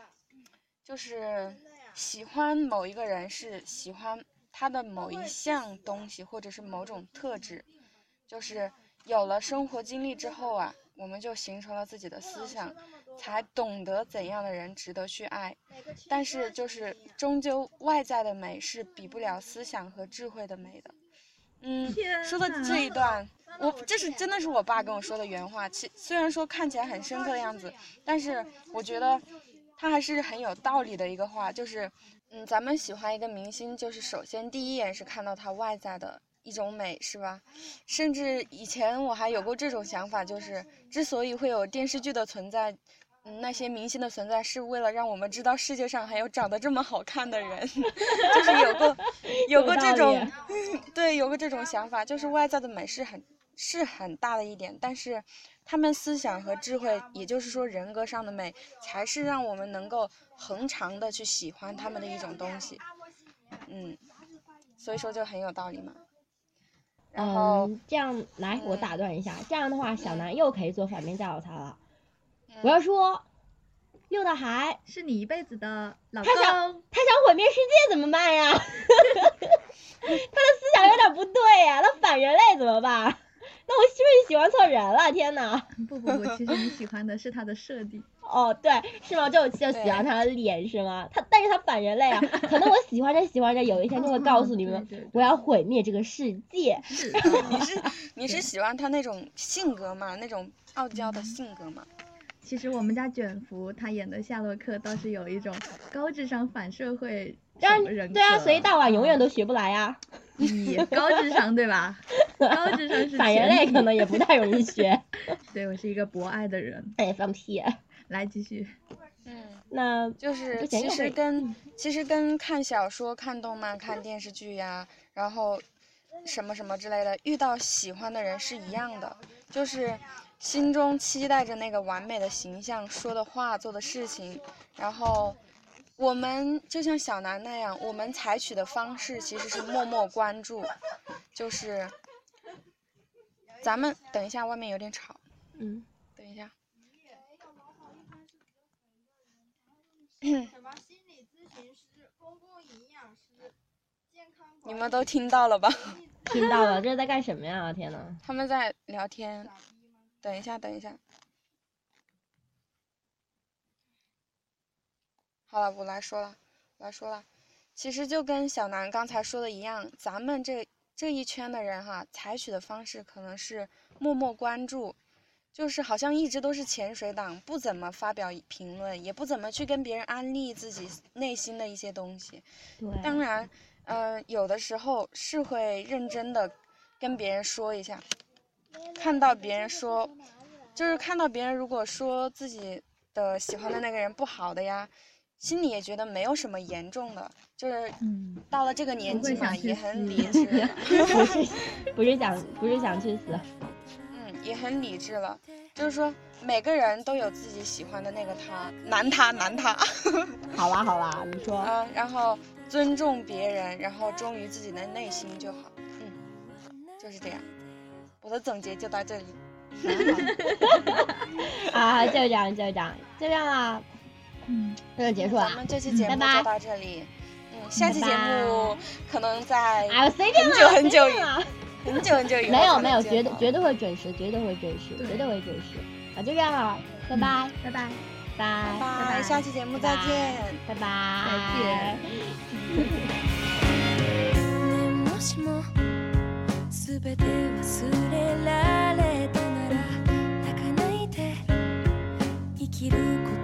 就是喜欢某一个人是喜欢他的某一项东西，或者是某种特质，就是有了生活经历之后啊，我们就形成了自己的思想，才懂得怎样的人值得去爱。但是就是终究外在的美是比不了思想和智慧的美的。嗯，说的这一段，我这是真的是我爸跟我说的原话。其虽然说看起来很深刻的样子，但是我觉得他还是很有道理的一个话，就是，嗯，咱们喜欢一个明星，就是首先第一眼是看到他外在的一种美，是吧？甚至以前我还有过这种想法，就是之所以会有电视剧的存在，嗯，那些明星的存在，是为了让我们知道世界上还有长得这么好看的人，就是有过有过这种，对，有过这种想法，就是外在的美是很是很大的一点，但是他们思想和智慧，也就是说人格上的美，才是让我们能够恒长的去喜欢他们的一种东西，嗯，所以说就很有道理嘛。然后嗯，这样来，我嗯打断一下，这样的话，小南又可以做反面教材了。嗯我要说，六大海是你一辈子的老他想公。他想毁灭世界怎么办呀？他的思想有点不对呀，他反人类怎么办？那我是不是喜欢错人了？天呐！不不不，其实你喜欢的是他的设定。哦，对，是吗？就就喜欢他的脸是吗？他但是他反人类啊，可能我喜欢着喜欢着，有一天就会告诉你们，对对对我要毁灭这个世界。是你是 你是喜欢他那种性格嘛？那种傲娇的性格嘛？其实我们家卷福他演的夏洛克倒是有一种高智商反社会让人。对啊，所以大碗永远都学不来呀。咦，高智商对吧？高智商是反人类可能也不太容易学。对我是一个博爱的人。哎，放屁！来继续，嗯，那就是其实跟其实跟看小说、看动漫、看电视剧呀，然后什么什么之类的，遇到喜欢的人是一样的，就是心中期待着那个完美的形象、说的话、做的事情，然后我们就像小南那样，我们采取的方式其实是默默关注，就是咱们等一下，外面有点吵，嗯，等一下。什么心理咨询师、公共营养师、健康你们都听到了吧？听到了，这是在干什么呀？天呐！他们在聊天。等一下，等一下。好了，我来说了，我来说了。其实就跟小南刚才说的一样，咱们这这一圈的人哈，采取的方式可能是默默关注，就是好像一直都是潜水党，不怎么发表评论，也不怎么去跟别人安利自己内心的一些东西。当。然，呃，有的时候是会认真的跟别人说一下，看到别人说，就是看到别人如果说自己的喜欢的那个人不好的呀，心里也觉得没有什么严重的，就是嗯，到了这个年纪嘛，也很理智，不是不是想不是想去死，嗯，也很理智了，就是说每个人都有自己喜欢的那个他，男他男他，好啦好啦，你说，嗯，然后尊重别人，然后忠于自己的内心就好，嗯，就是这样。我的总结就到这里。啊，就这样就这样就这样啦，嗯，那就结束了。咱们这期节目就到这里。嗯，下期节目可能在很啦，久很久很久很久以后没有没有，绝对绝对会准时，绝对会准时，绝对会准时。啊，就这样了，拜拜拜拜。拜拜拜下期节目再见。拜拜，再见。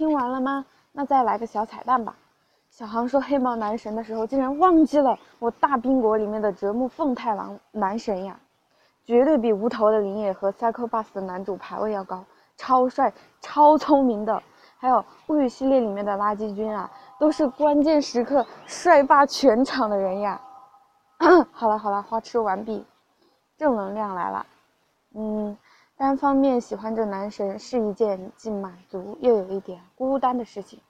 听完了吗？那再来个小彩蛋吧。小航说黑猫男神的时候，竟然忘记了我大冰国里面的折木凤太郎男神呀，绝对比无头的林野和 Psycho Bus 的男主排位要高，超帅、超聪明的。还有物语系列里面的垃圾君啊，都是关键时刻帅霸全场的人呀。好了好了，花痴完毕，正能量来了。嗯，单方面喜欢着男神是一件既满足又有一点孤单的事情。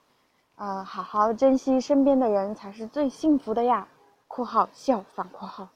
啊、好好珍惜身边的人才是最幸福的呀。（括号笑反括号）